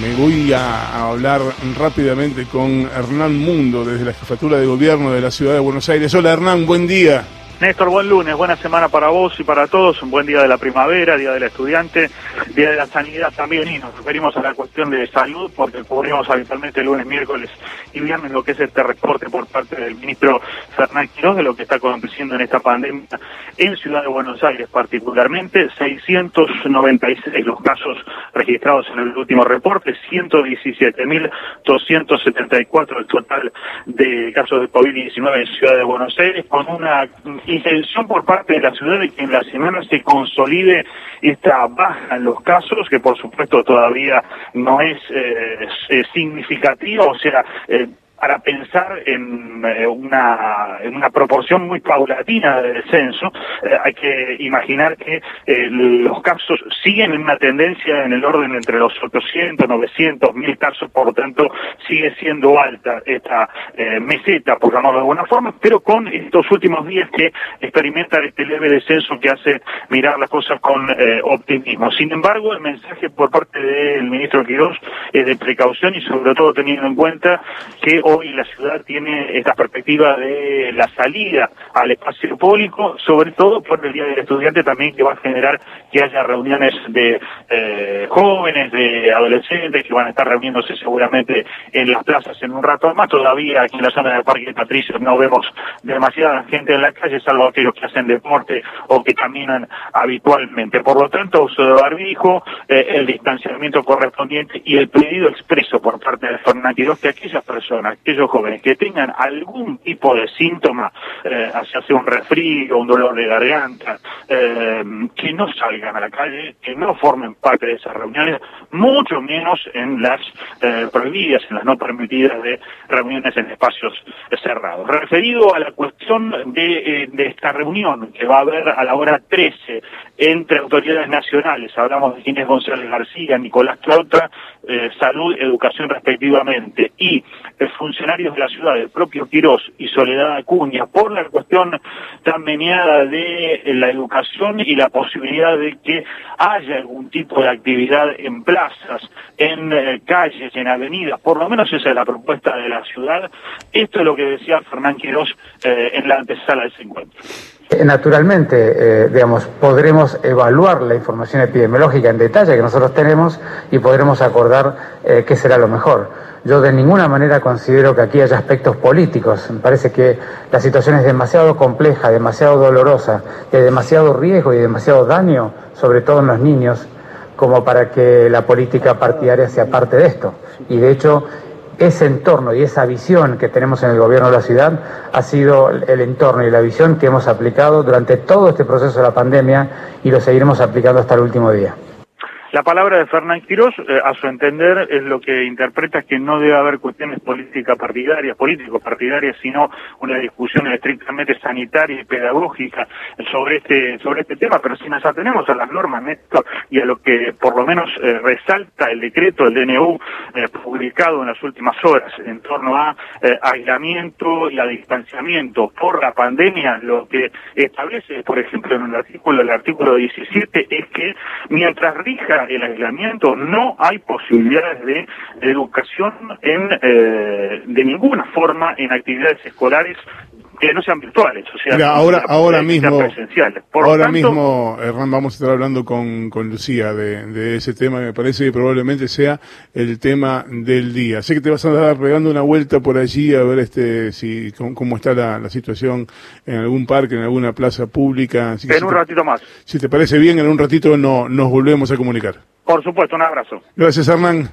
me voy a, hablar rápidamente con Hernán Mundo desde la Jefatura de Gobierno de la Ciudad de Buenos Aires. Hola Hernán, buen día. Néstor, buen lunes, buena semana para vos y para todos, un buen día de la primavera, día del estudiante, día de la sanidad también. Y nos referimos a la cuestión de salud porque cubrimos habitualmente lunes, miércoles y viernes lo que es este reporte por parte del ministro Fernández Quiroz de lo que está aconteciendo en esta pandemia en Ciudad de Buenos Aires particularmente, 696 los casos registrados en el último reporte, 117.274 el total de casos de COVID-19 en Ciudad de Buenos Aires con una intención por parte de la ciudad de que en la semana se consolide esta baja en los casos, que por supuesto todavía no es, eh, significativa, o sea, eh, para pensar en, eh, una, en una proporción muy paulatina de descenso, eh, hay que imaginar que eh, los casos siguen en una tendencia en el orden entre los 800, 900, 1000 casos, por lo tanto sigue siendo alta esta meseta, por llamarlo de alguna forma, pero con estos últimos días que experimentan este leve descenso que hace mirar las cosas con optimismo. Sin embargo, el mensaje por parte del ministro Quirós es de precaución y sobre todo teniendo en cuenta que hoy la ciudad tiene esta perspectiva de la salida al espacio público, sobre todo por el Día del Estudiante también que va a generar que haya reuniones de eh, jóvenes, de adolescentes que van a estar reuniéndose seguramente en las plazas en un rato más. Todavía aquí en la zona del Parque Patricio no vemos demasiada gente en la calle, salvo aquellos que hacen deporte o que caminan habitualmente. Por lo tanto, uso de barbijo, eh, el distanciamiento correspondiente y el pedido expreso por parte de Fernández que aquellas personas, aquellos jóvenes que tengan algún tipo de síntoma, eh, hacia un resfrío, un dolor de garganta, eh, que no salgan a la calle, que no formen parte de esas reuniones, mucho menos en las eh, prohibidas, en las no permitidas de reuniones en espacios cerrados. Referido a la cuestión de, eh, esta reunión que va a haber a la hora 13 entre autoridades nacionales, hablamos de Ginés González García, Nicolás Clautra, Salud, Educación respectivamente, y funcionarios de la ciudad, el propio Quirós y Soledad Acuña, por la cuestión tan meneada de la educación y la posibilidad de que haya algún tipo de actividad en plazas, en eh, calles, en avenidas, por lo menos esa es la propuesta de la ciudad. Esto es lo que decía Fernán Quirós eh, en la antesala de ese encuentro. Eh, naturalmente, digamos, podremos evaluar la información epidemiológica en detalle que nosotros tenemos y podremos acordar qué será lo mejor. Yo de ninguna manera considero que aquí haya aspectos políticos. Me parece que la situación es demasiado compleja, demasiado dolorosa, de demasiado riesgo y demasiado daño, sobre todo en los niños, como para que la política partidaria sea parte de esto. Y de hecho, ese entorno y esa visión que tenemos en el gobierno de la ciudad ha sido el entorno y la visión que hemos aplicado durante todo este proceso de la pandemia y lo seguiremos aplicando hasta el último día. La palabra de Fernán Quirós, eh, a su entender, es lo que interpreta que no debe haber cuestiones políticas partidarias, político-partidarias, sino una discusión estrictamente sanitaria y pedagógica sobre este sobre este tema. Pero si nos atenemos a las normas, Néstor, y a lo que por lo menos eh, resalta el decreto del DNU eh, publicado en las últimas horas en torno a aislamiento y a distanciamiento por la pandemia, lo que establece, por ejemplo, en el artículo, el artículo 17, es que mientras rija el aislamiento, no hay posibilidades de educación en, eh, de ninguna forma en actividades escolares que no sean virtuales, o sea, ahora, ahora mismo, ahora mismo, Hernán, vamos a estar hablando con, con Lucía de, de, ese tema, me parece que probablemente sea el tema del día. Sé que te vas a andar pegando una vuelta por allí a ver este si cómo, está la, la, situación en algún parque, en alguna plaza pública. en un ratito más. Si te parece bien, en un ratito no, nos volvemos a comunicar. Por supuesto, un abrazo. Gracias, Hernán.